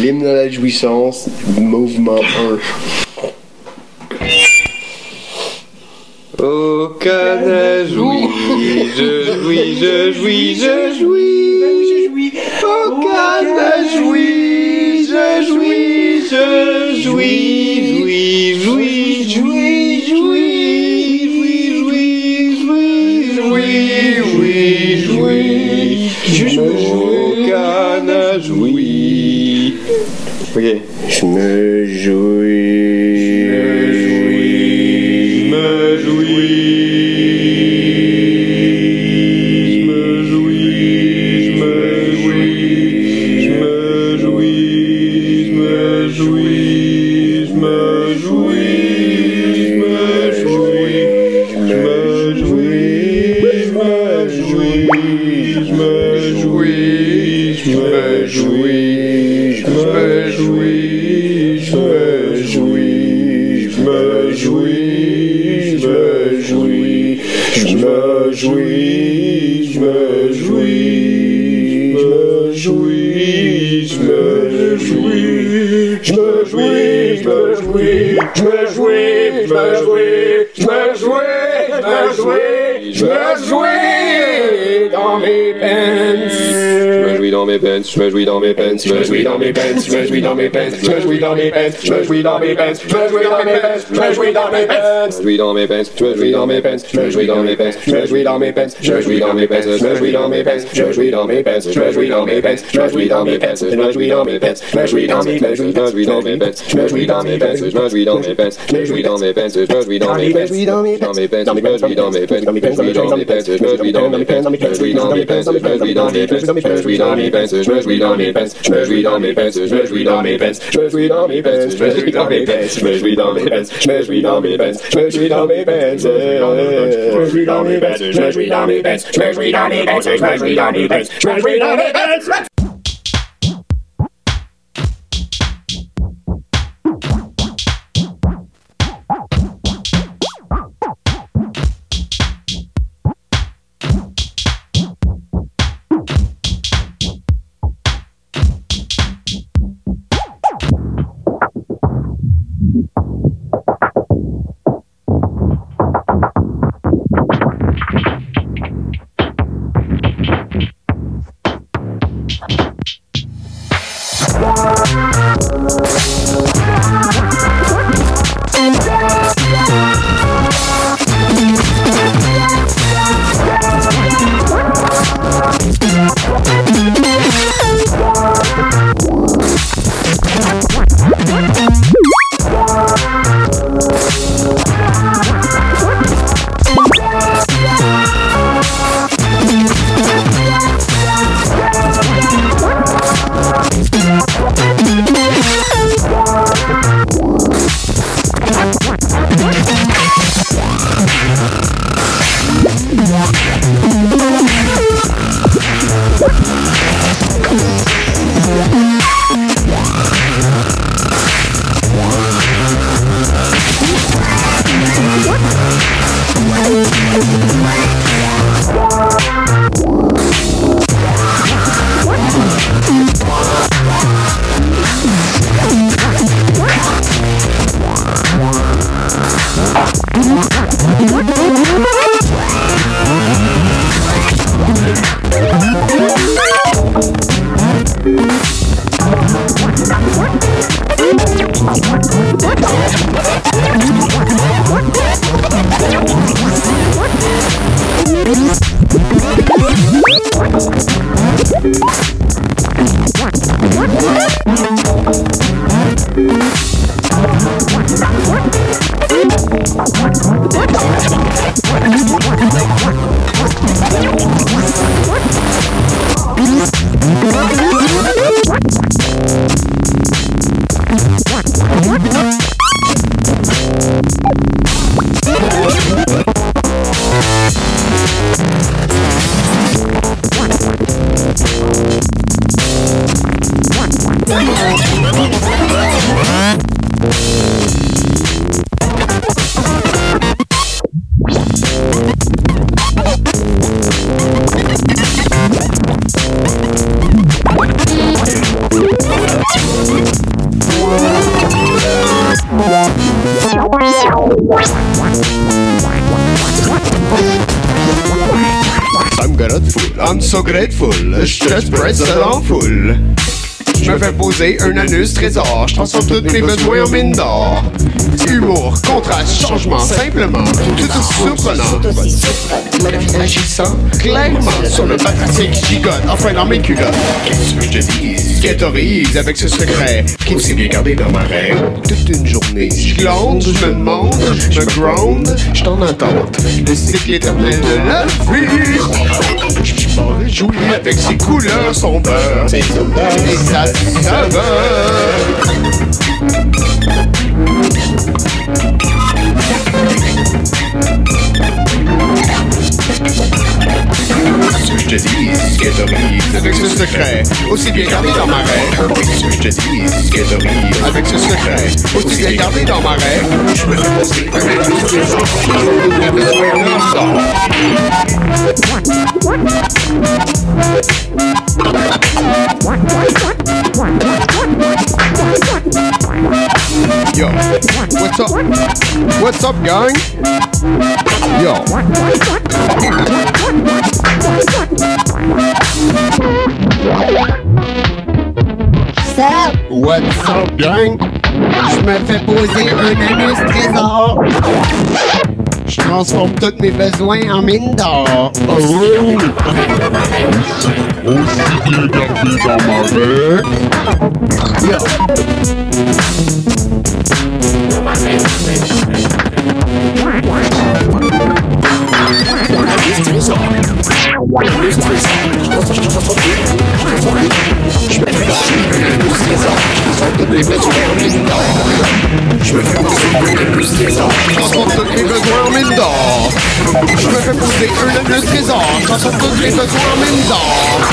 L'hymne à la jouissance, mouvement 1. Au Canada, jouis, je jouis, je jouis, je jouis. Au Canada, jouis, je jouis, je jouis, jouis, jouis, jouis, jouis, jouis, jouis, jouis, jouis, jouis, jouis. Au Canada, jouis. Ok. Je me jouis. je veux jouer, je me jouais, je veux jouer, je veux jouer, je veux jouer dans mes peines jouis, dans mes pants. Je me jouis dans mes pants, je jouis dans mes pants, je me jouis dans mes pants, je jouis dans mes pants, je me jouis dans mes pants, je jouis dans mes pants, je me jouis dans mes pants, je je me jouis dans mes pants, je jouis dans mes pants, je me jouis dans mes pants, je jouis dans mes je jouis dans mes pants, je jouis dans mes je jouis dans mes pants, je jouis dans mes je jouis dans mes pants, je jouis dans mes je jouis dans mes pants, je jouis dans mes je jouis dans mes pants, je jouis dans mes je jouis dans mes pants, je jouis dans mes je jouis dans mes pants, je jouis dans mes je jouis dans mes pants, je jouis dans mes je jouis dans mes pants, je jouis dans mes je jouis dans mes pants, je jouis dans mes je mes je mes mes pinces, je me jouis dans mes pinces, je me jouis dans mes pinces, je me jouis dans mes pinces, je me jouis dans mes pinces, je me jouis dans mes pinces, je me jouis dans mes pinces, je me jouis dans mes pinces, je me jouis dans mes pinces, je me jouis dans mes pinces, je me jouis dans mes pinces, je me jouis dans mes pinces, je me jouis dans mes je me jouis dans mes un anus trésor. Je transforme tous mes besoins en mine d'or. Humour, contraste, changement, simplement. Tout aussi surprenant. Agissant clairement sur le patricien qui gigote. Enfin, dans mes culottes. Qu'est-ce que je te dis? Avec ce secret qui s'est bien gardé dans ma rêve. Toute une journée. Je glande, je me demande, je me. Je t'en attente. Le cycle éternel de la vie. Jouer avec ses couleurs, son beurre. Et sa saveur. Ce que je te dis, ce t'aurise avec ce secret, aussi bien gardé dans ma rêve. Ce que je te dis, t'aurise avec ce secret, aussi bien gardé dans ma rêve. Je me un peu tous les besoin d'un. Yo, what's up? What's up, gang? Yo. What's up, gang? Je me fais poser un anus trésor. Transforme tous mes besoins en mine d'or. Aussi bien gardé dans ma rêve. transforme tous mes besoins en mine d'or. Je me fais poser un anus trésor. Je transforme tous mes besoins en mine d'or.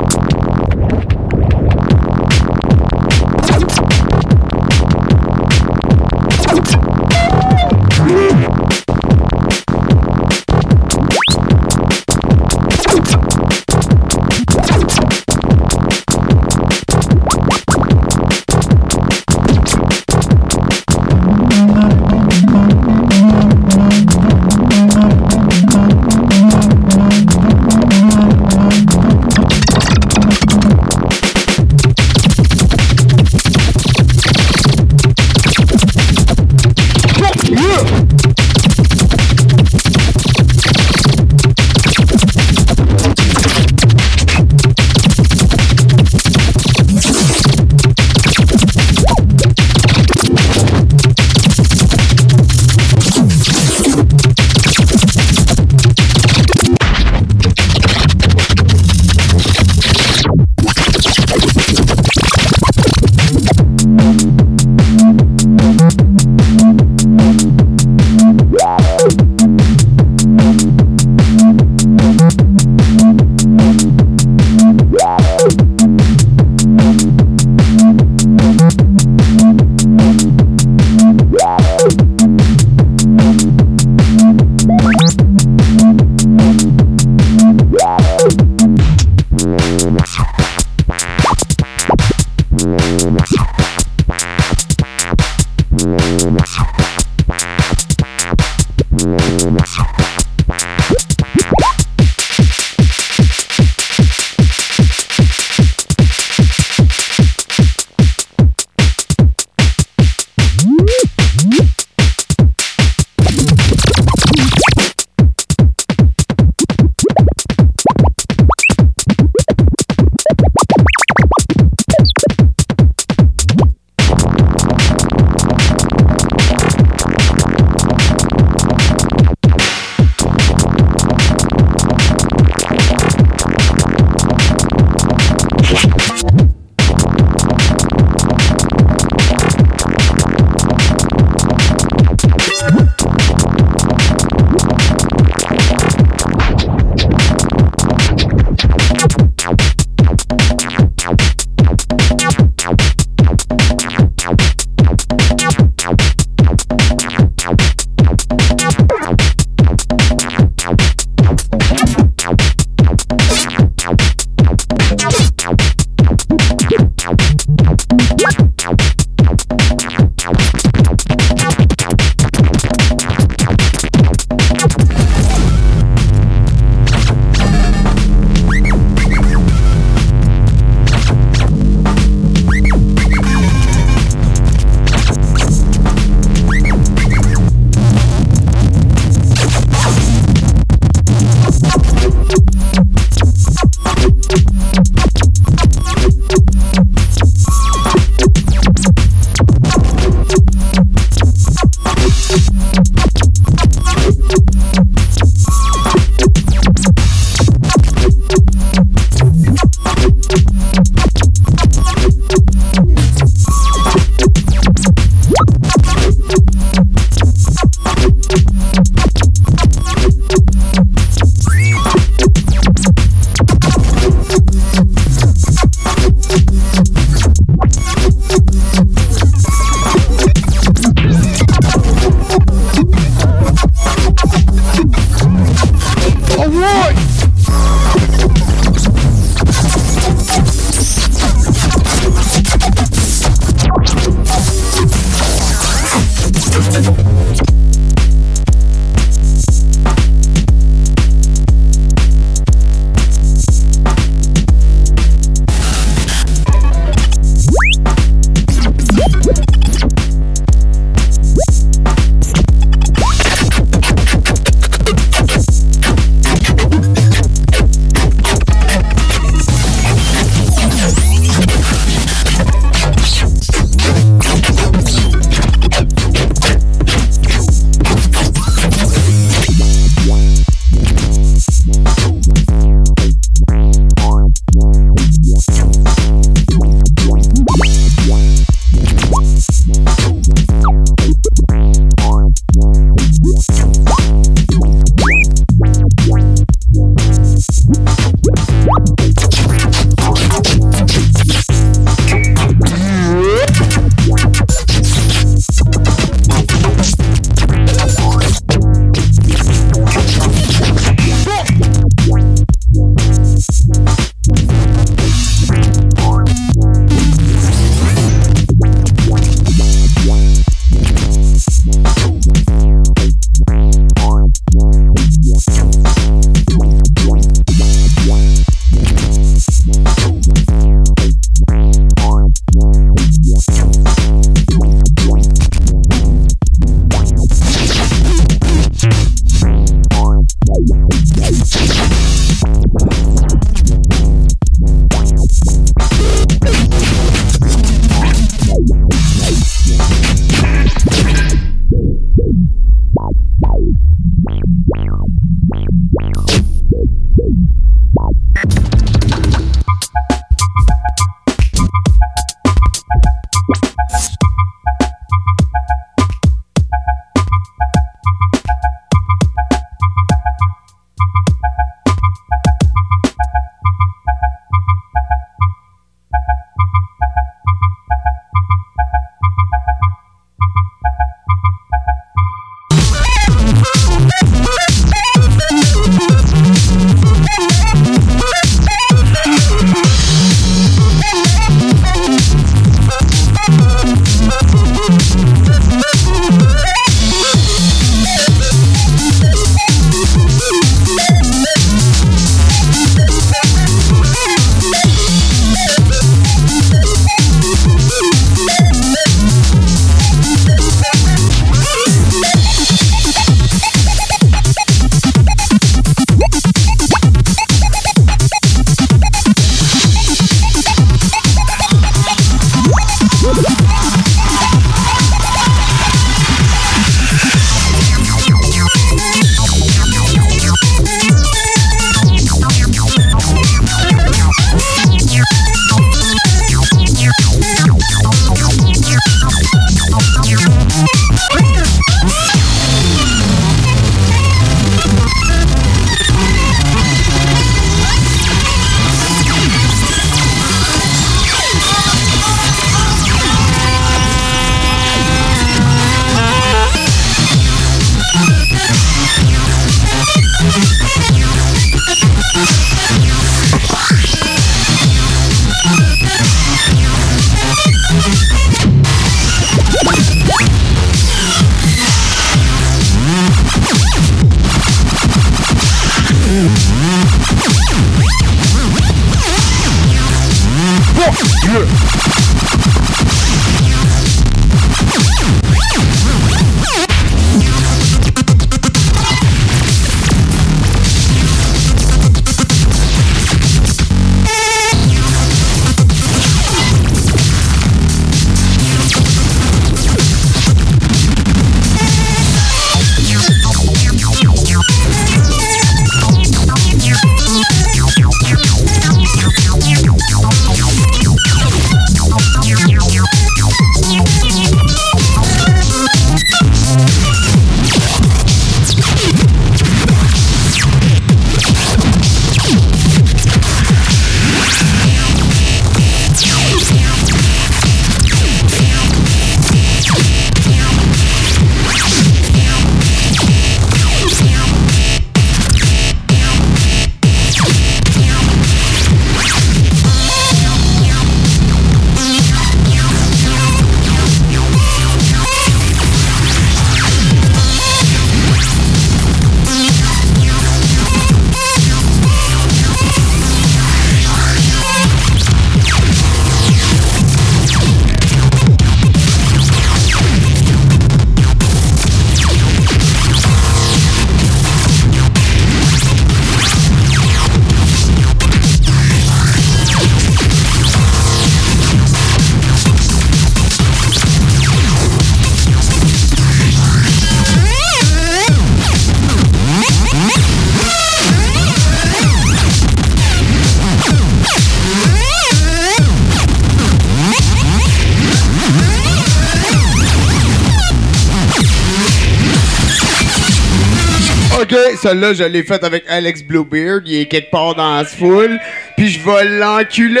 Celle-là, je l'ai faite avec Alex Bluebeard. Il est quelque part dans la foule. Puis je vais l'enculer!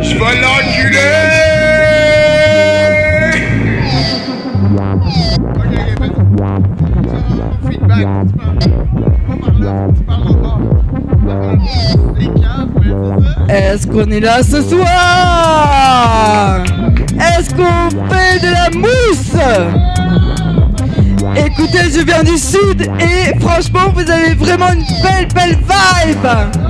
Je vais l'enculer! Est-ce qu'on est là ce soir? Fait de la mousse. Écoutez, je viens du sud et franchement, vous avez vraiment une belle, belle vibe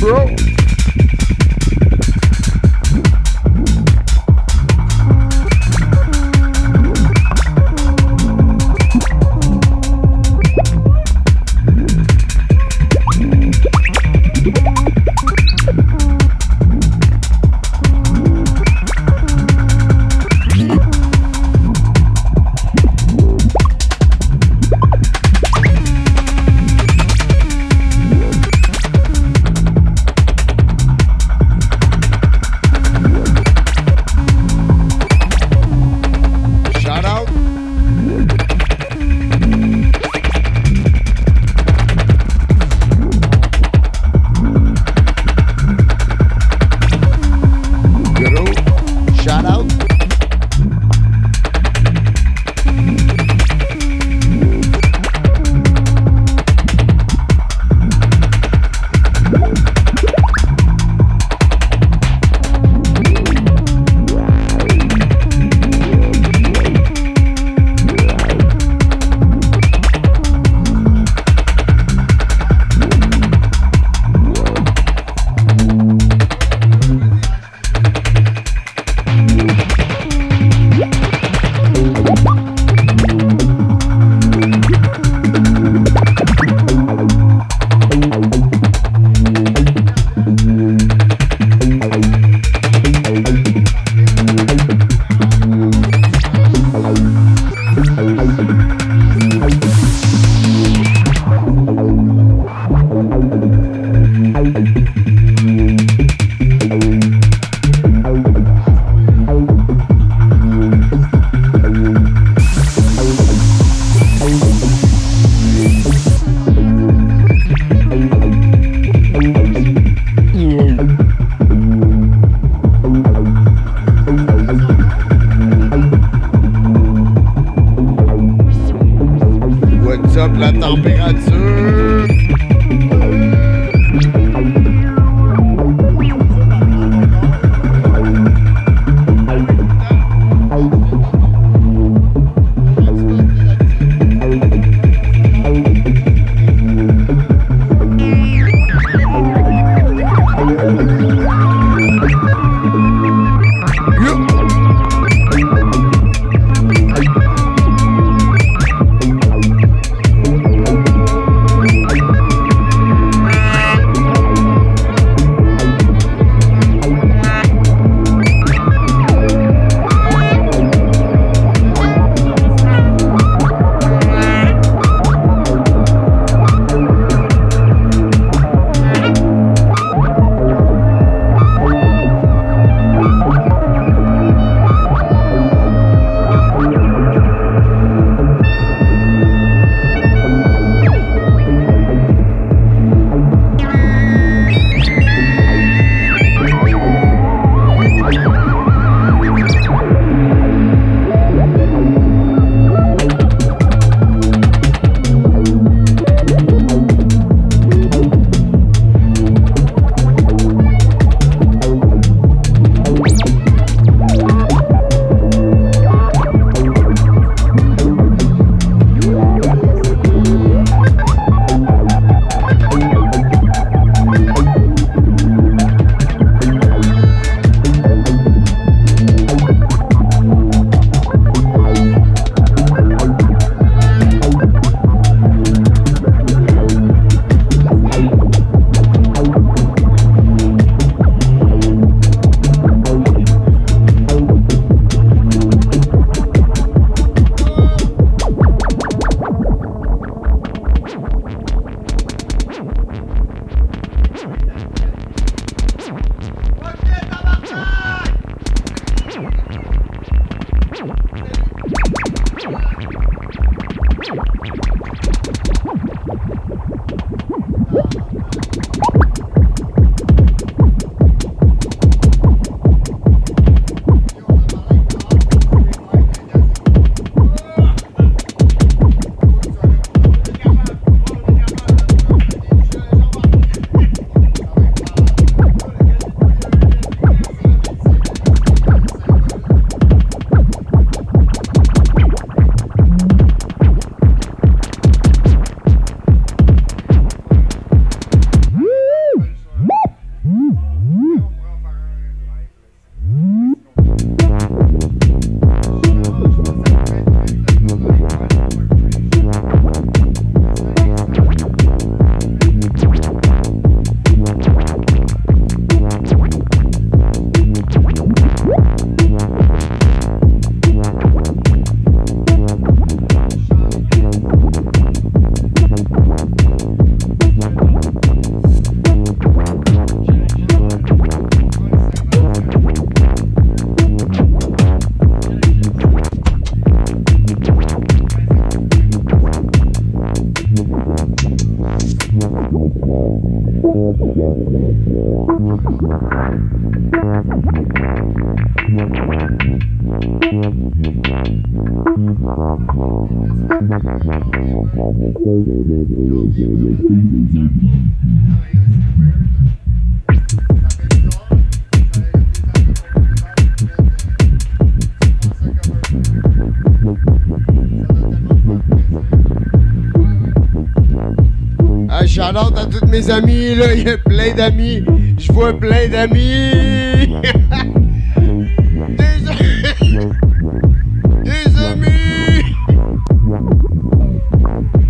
bro. Amis, là. Il y a plein d'amis. Je vois plein d'amis. des, amis.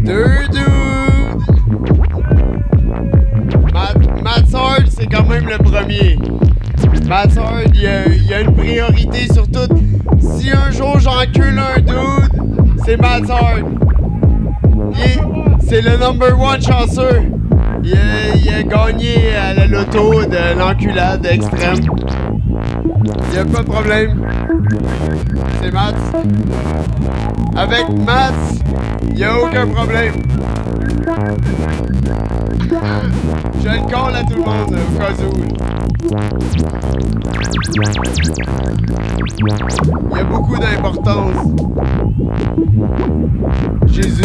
Deux dudes. Hard, c'est quand même le premier. Matt Hard, il y a, une priorité sur tout. Si un jour j'encule un dude, c'est. Il est- C'est le number one chanceux. Il a, gagné à la loto de l'enculade extrême. Il a pas de problème. C'est Mats. Avec Mats, il y a aucun problème. Je le colle à tout le monde au cas où. Il y a beaucoup d'importance. Jésus.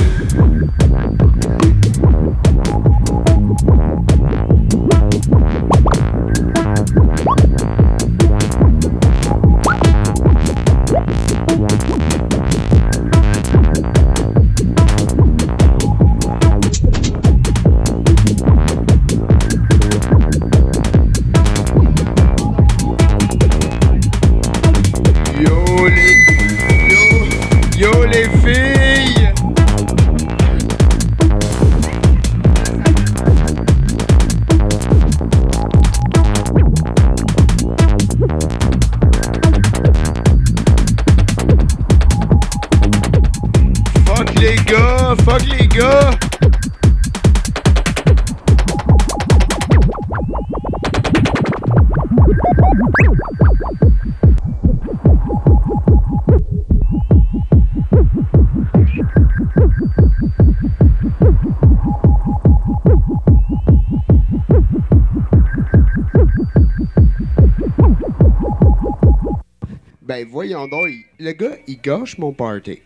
Ben voyons donc, le gars, il gâche mon party.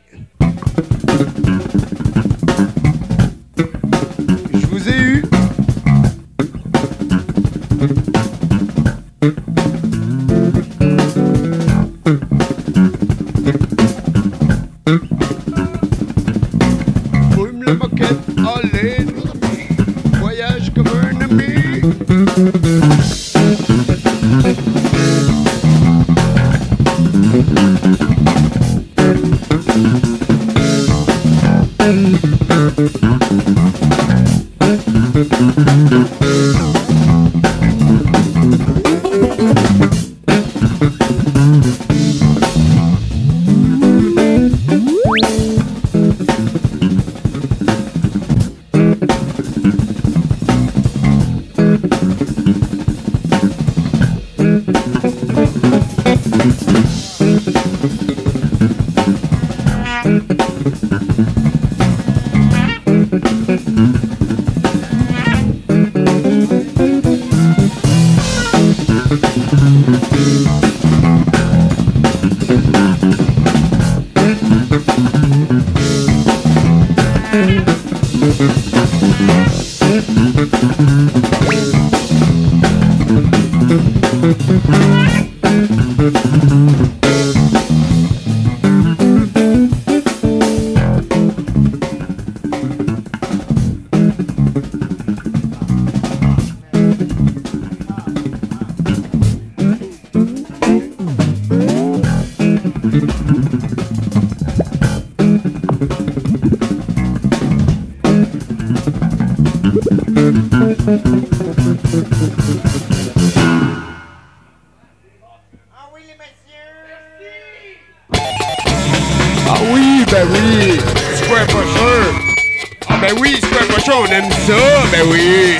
Ah oui, ben oui! Square Pusher! Ah ben oui, Square Pusher, on aime ça! Ben oui!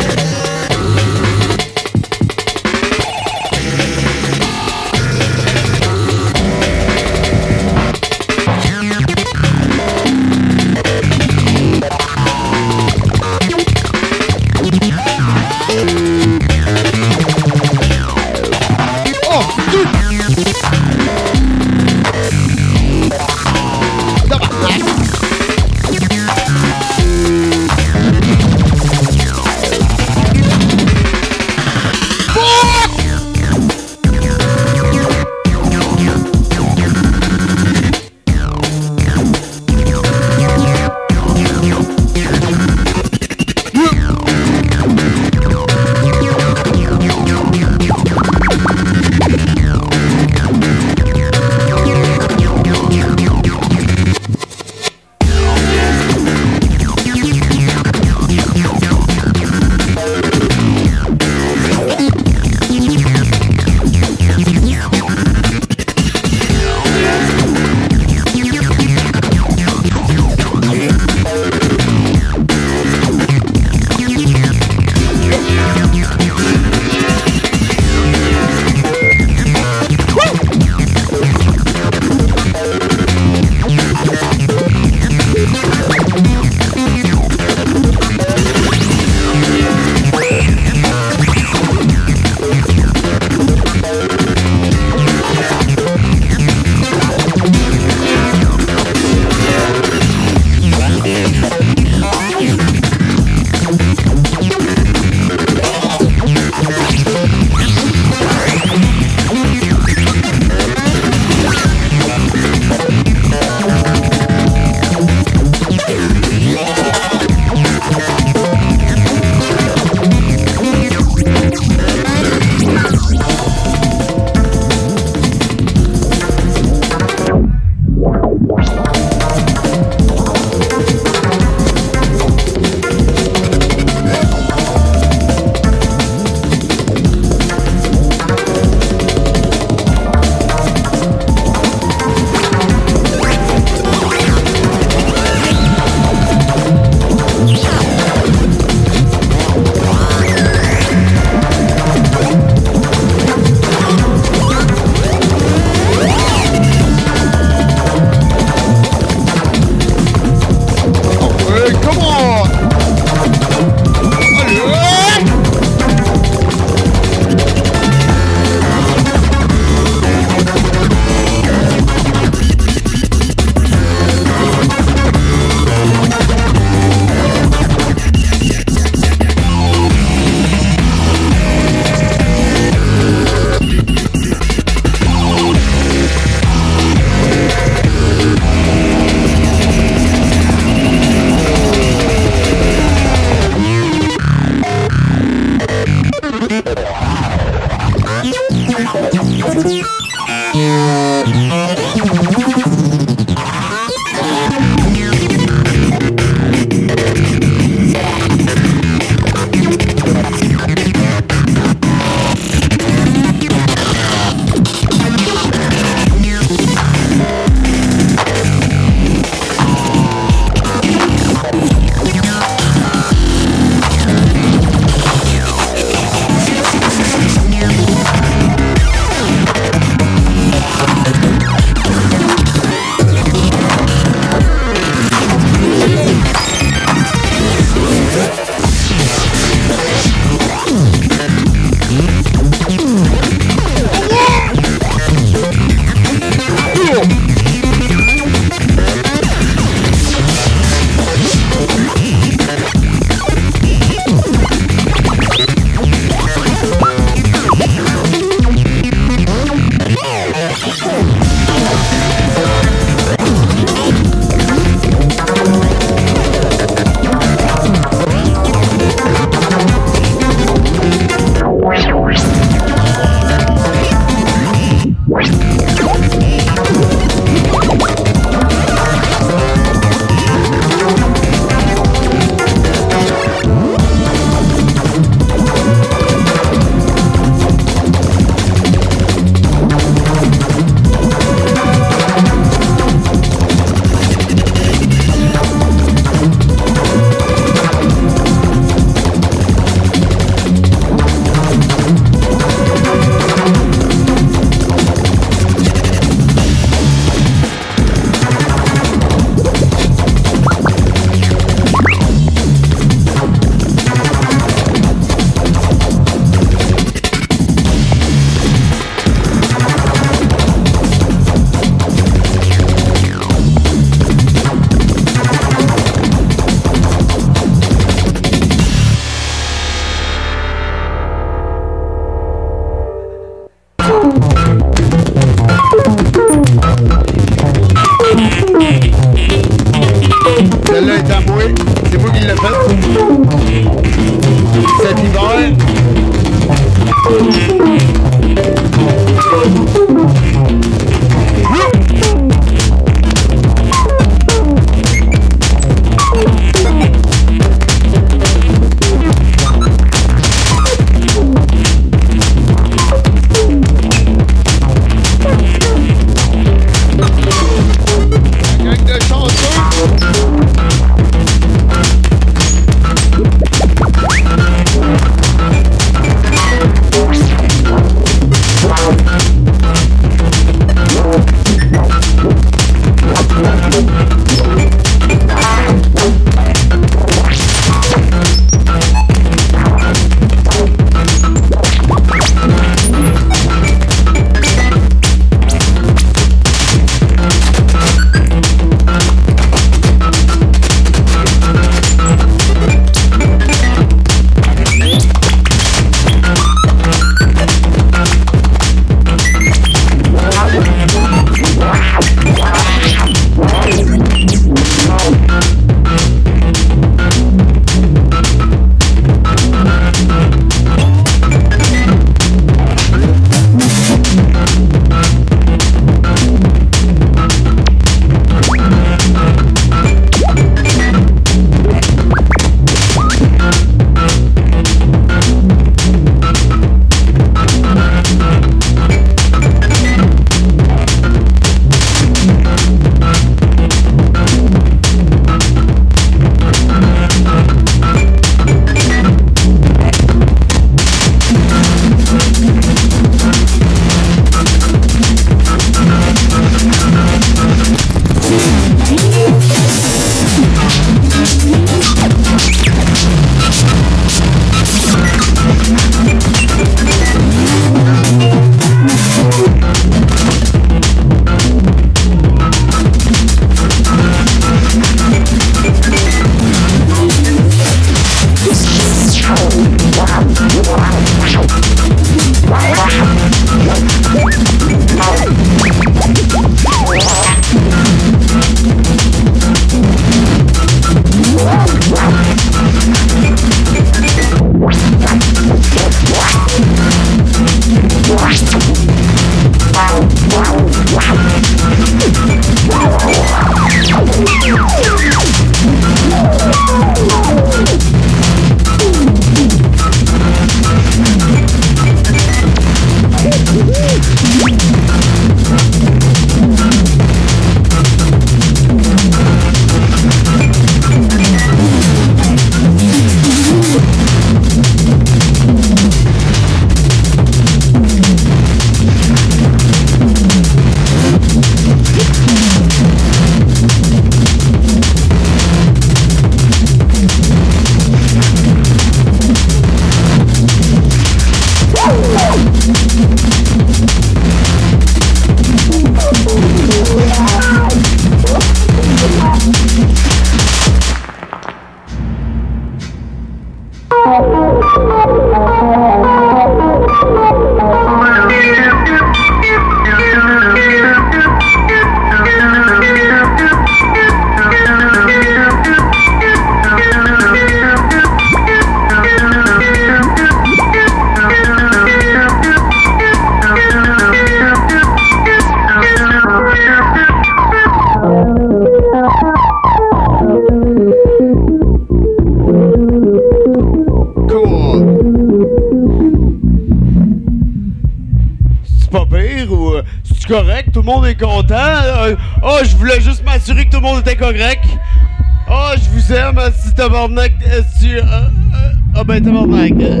Euh,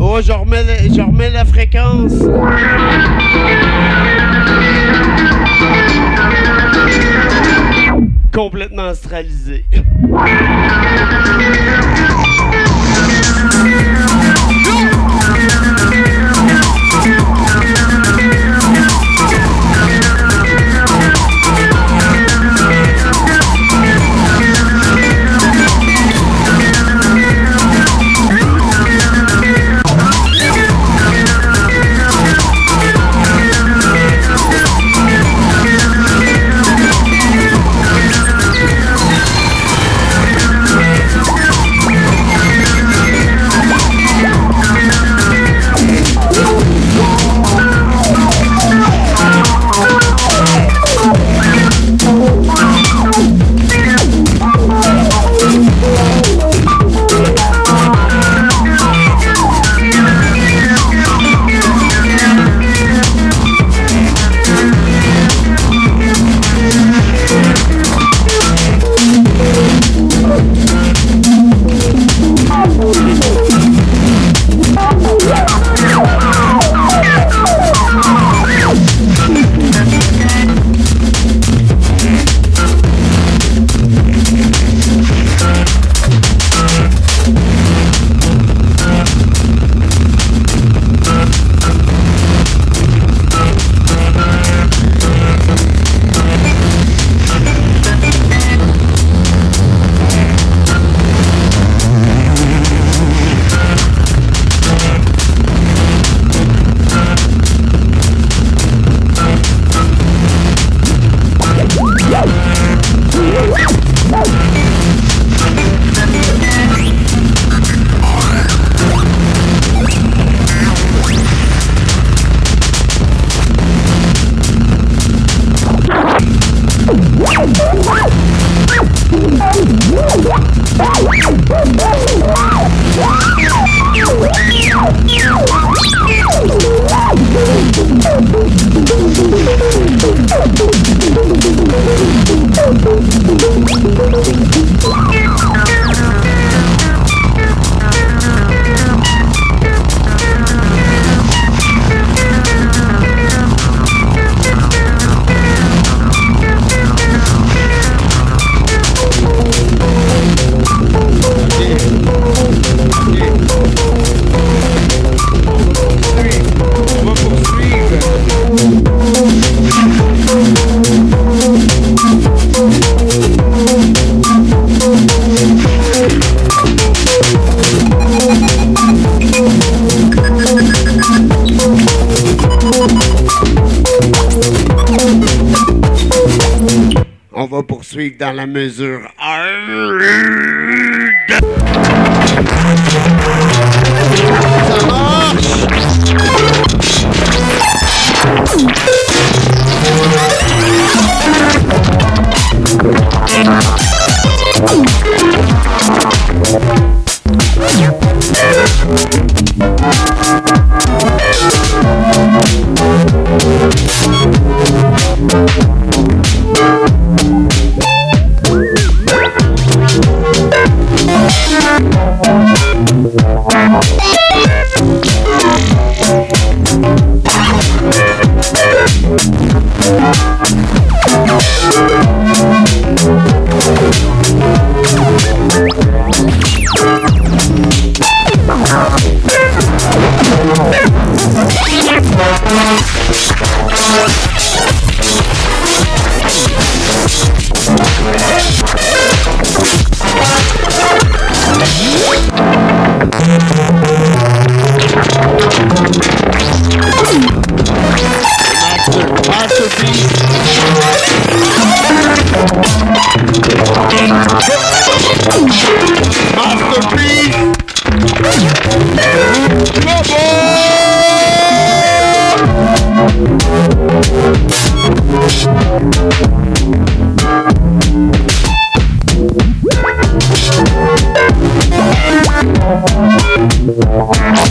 oh, je remets, la fréquence. Complètement astralisé.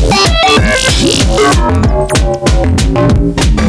Thank you.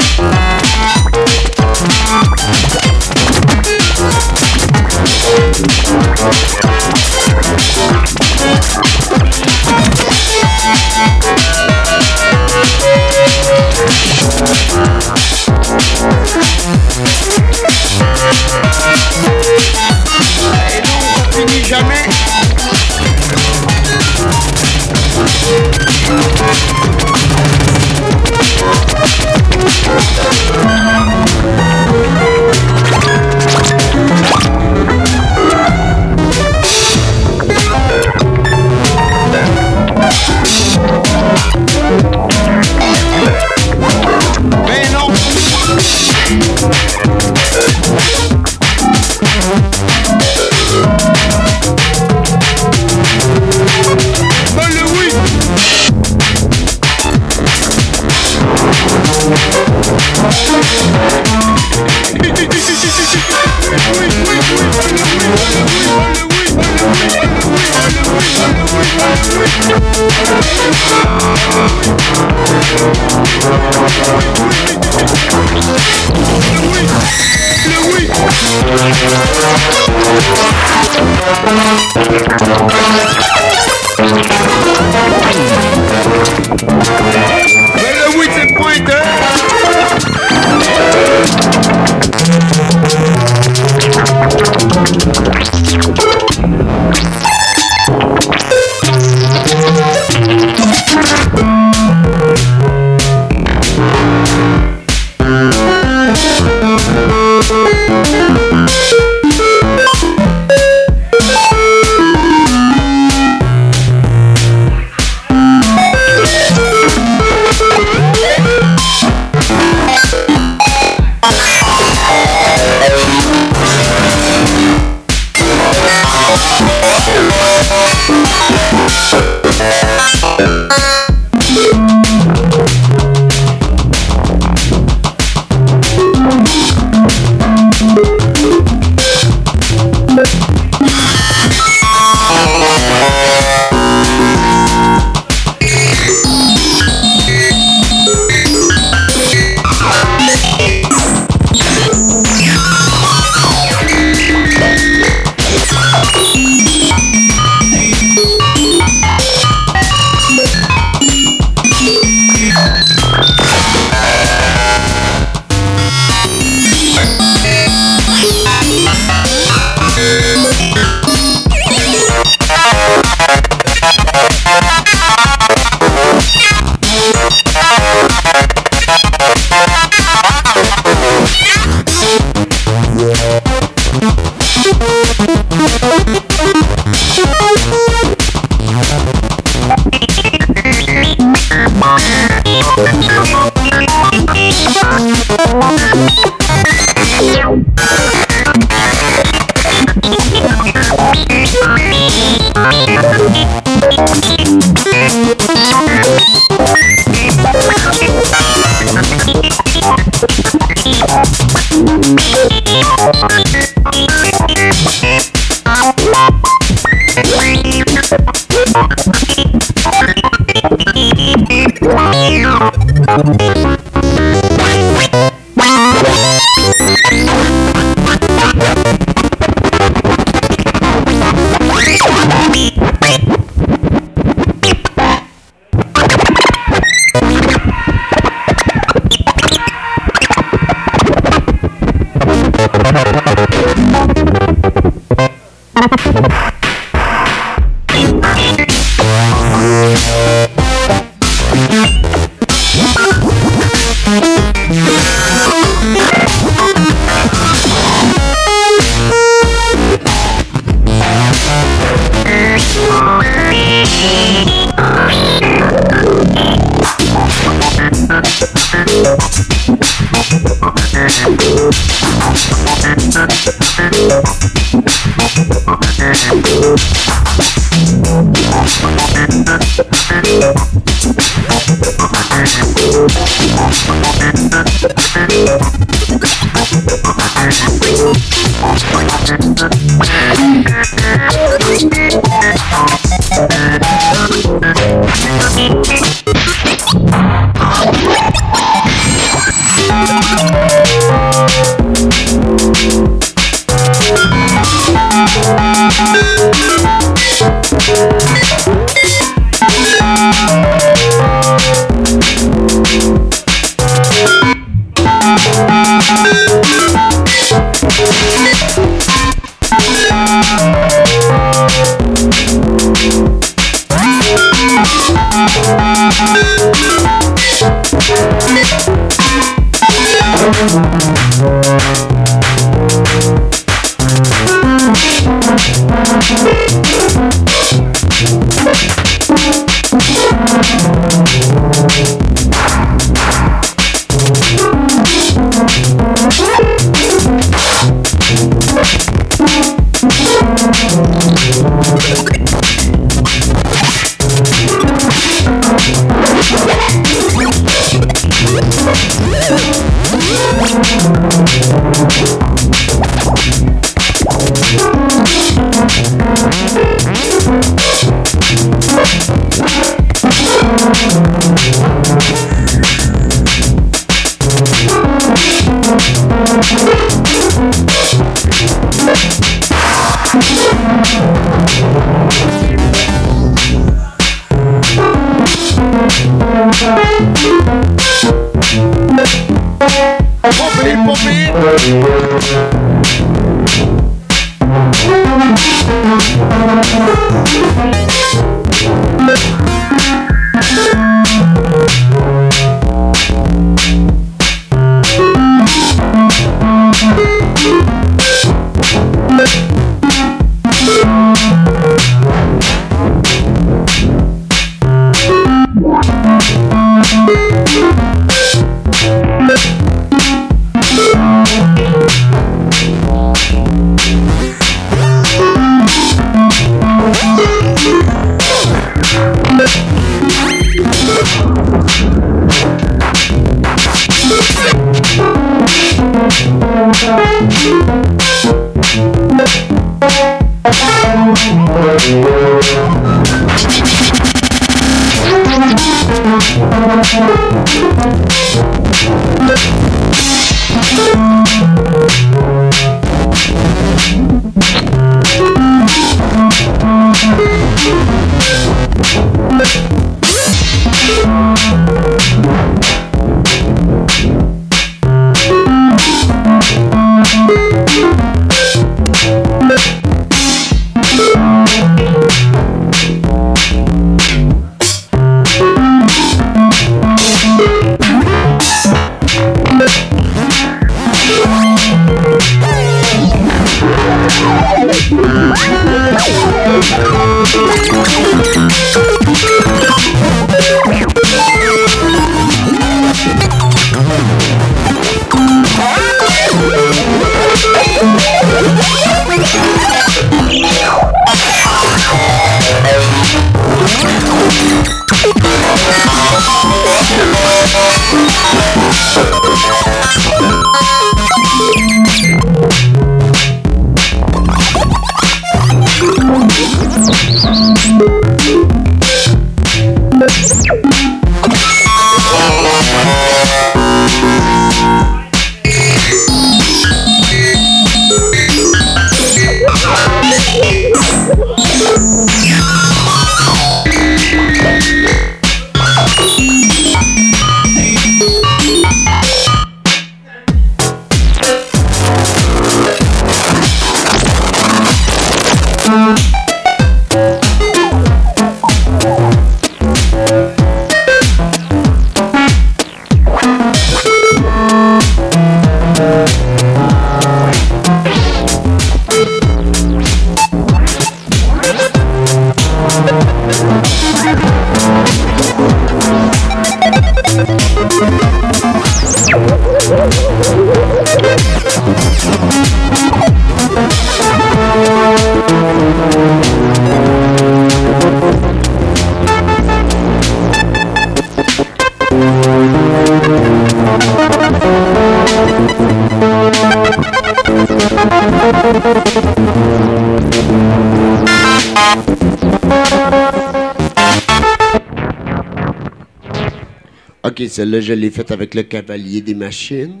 Celle-là, je l'ai faite avec le cavalier des machines.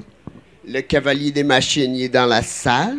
Le cavalier des machines, il est dans la salle.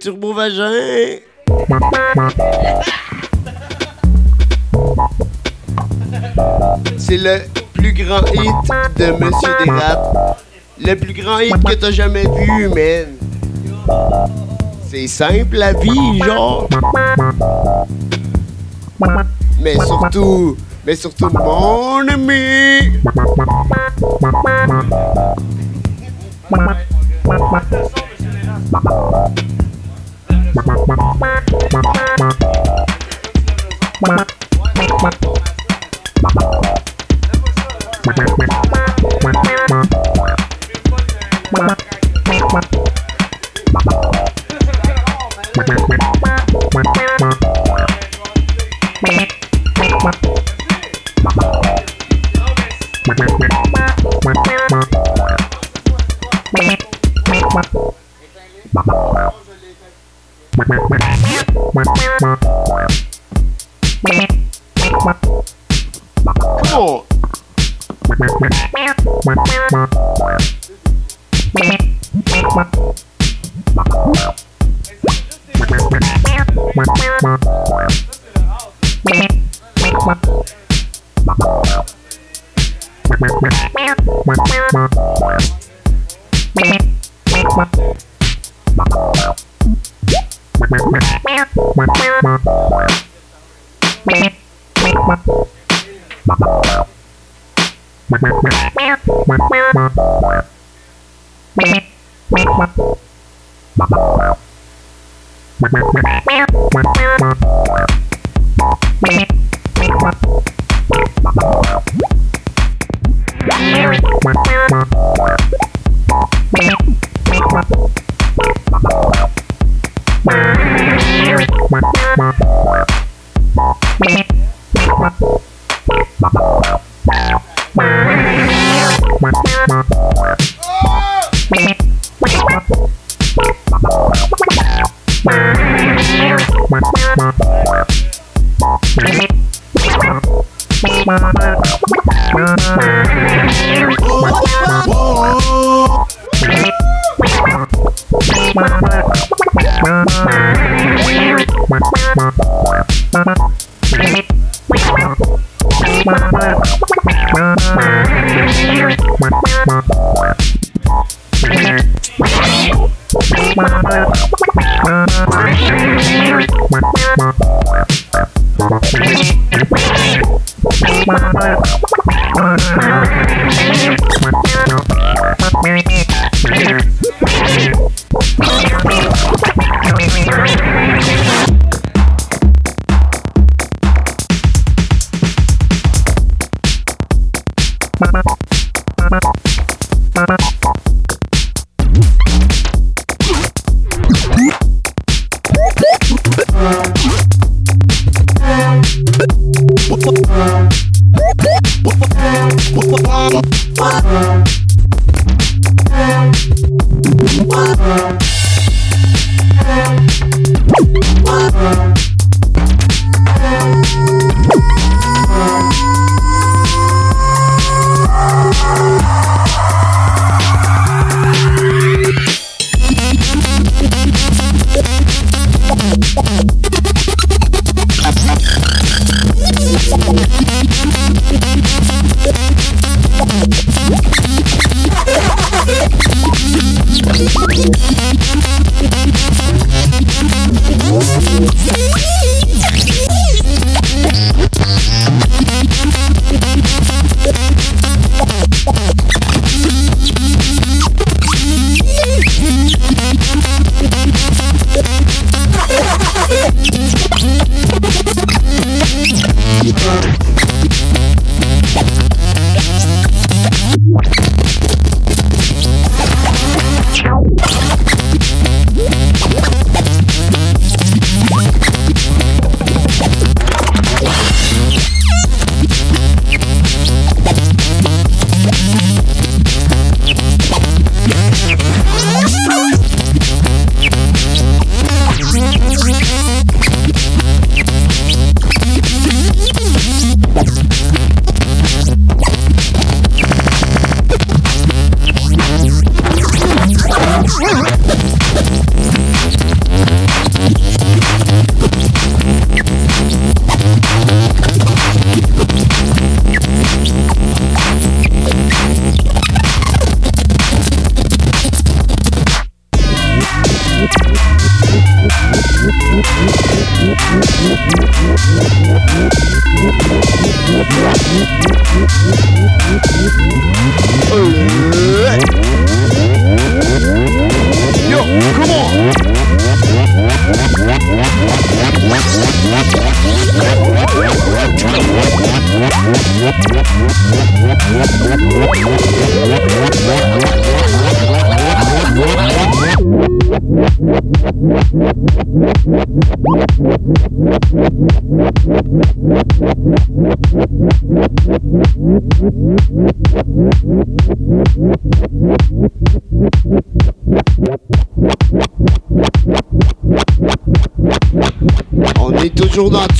Va jouer Turbo Vagin. C'est le plus grand hit de Monsieur Desrap. Le plus grand hit que t'as jamais vu, man. C'est simple la vie, genre. Mais surtout, mais surtout mon ami.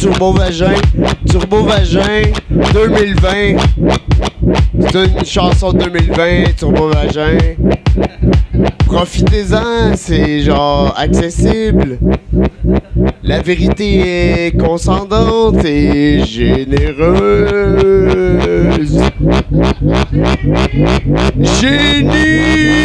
Turbo Vagin. Turbo Vagin 2020. C'est une chanson de 2020, Turbo Vagin. Profitez-en, c'est genre accessible. La vérité est conscendante et généreuse. Génital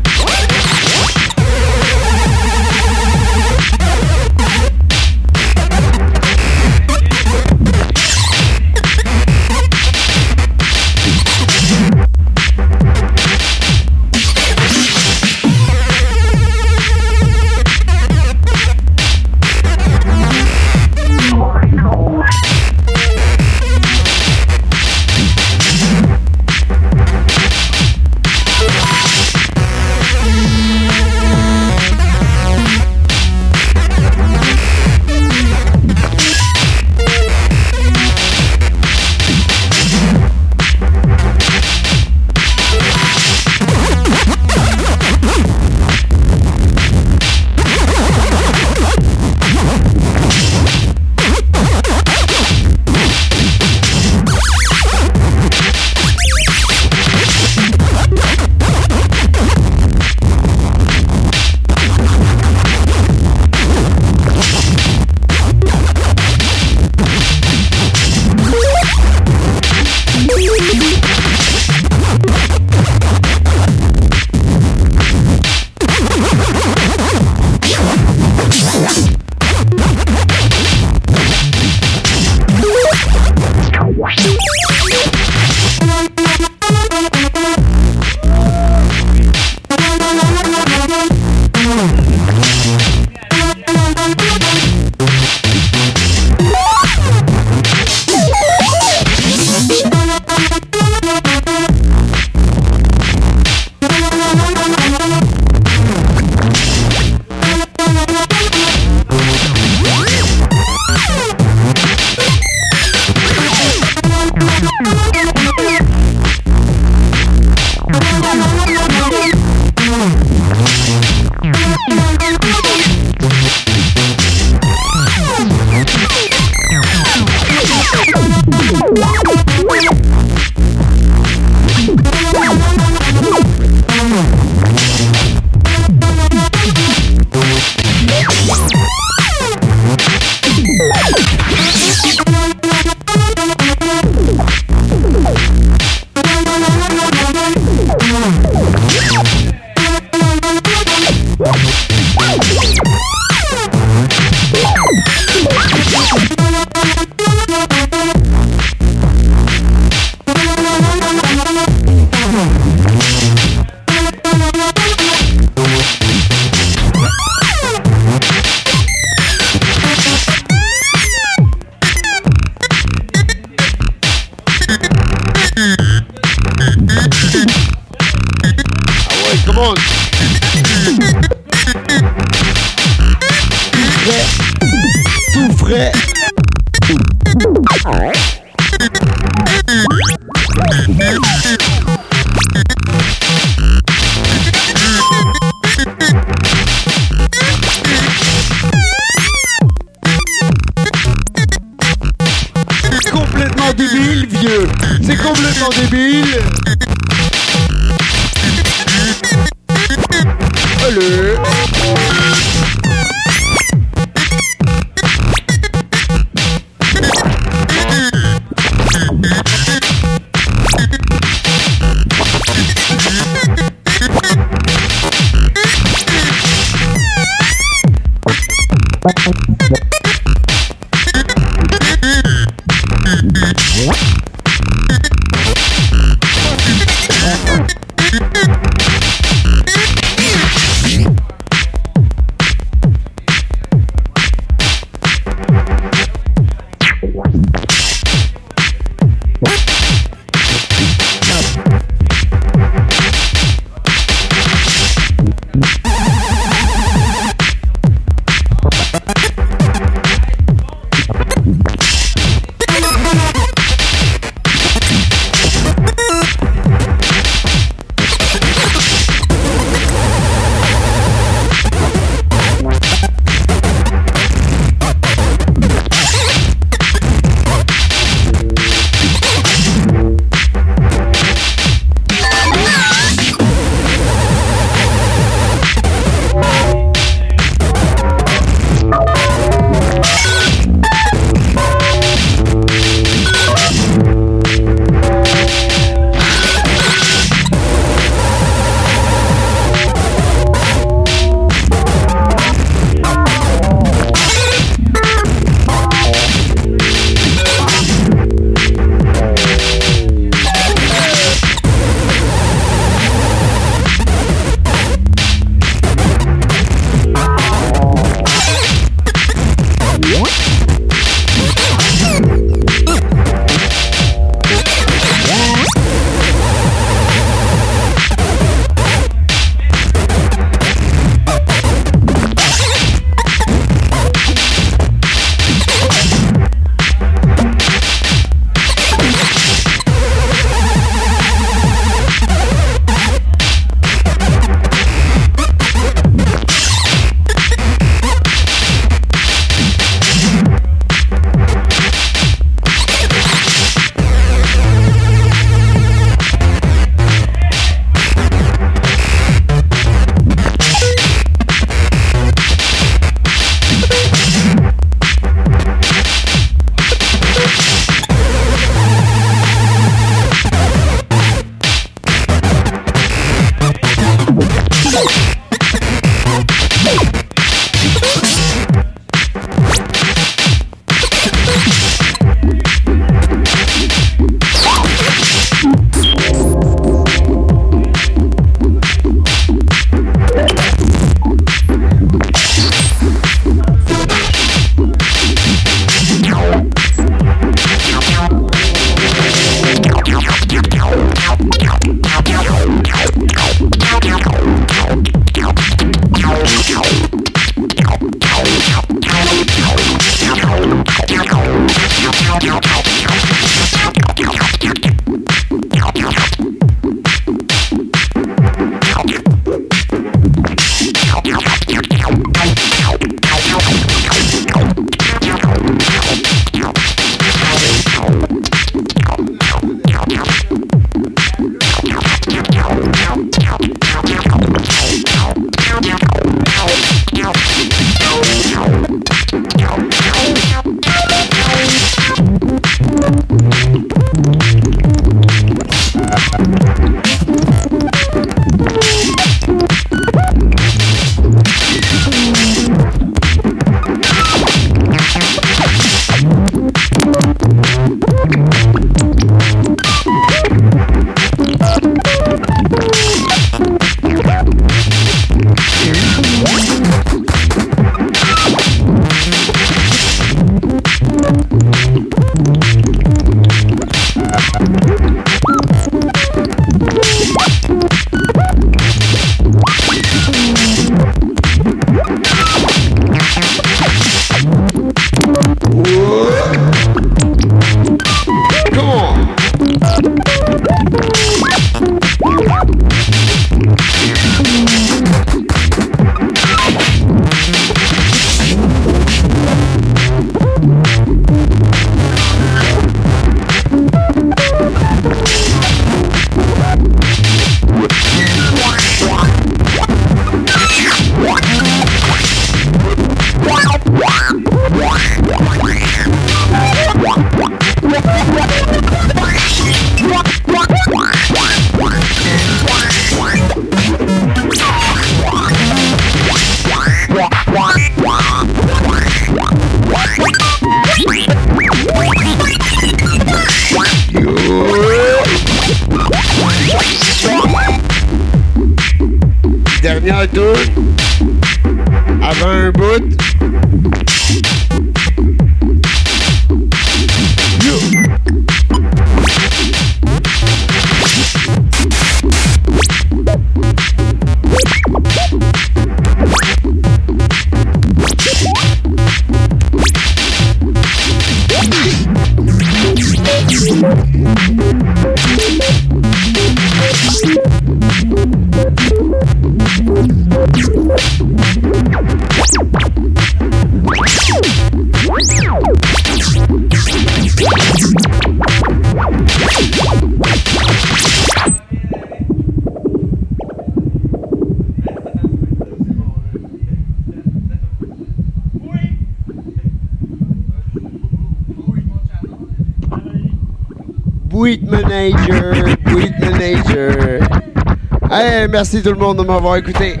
merci tout le monde de m'avoir écouté.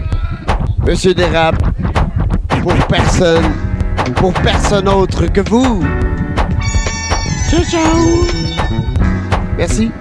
Monsieur Dérap, pour personne, pour personne autre que vous. Ciao, ciao. Merci.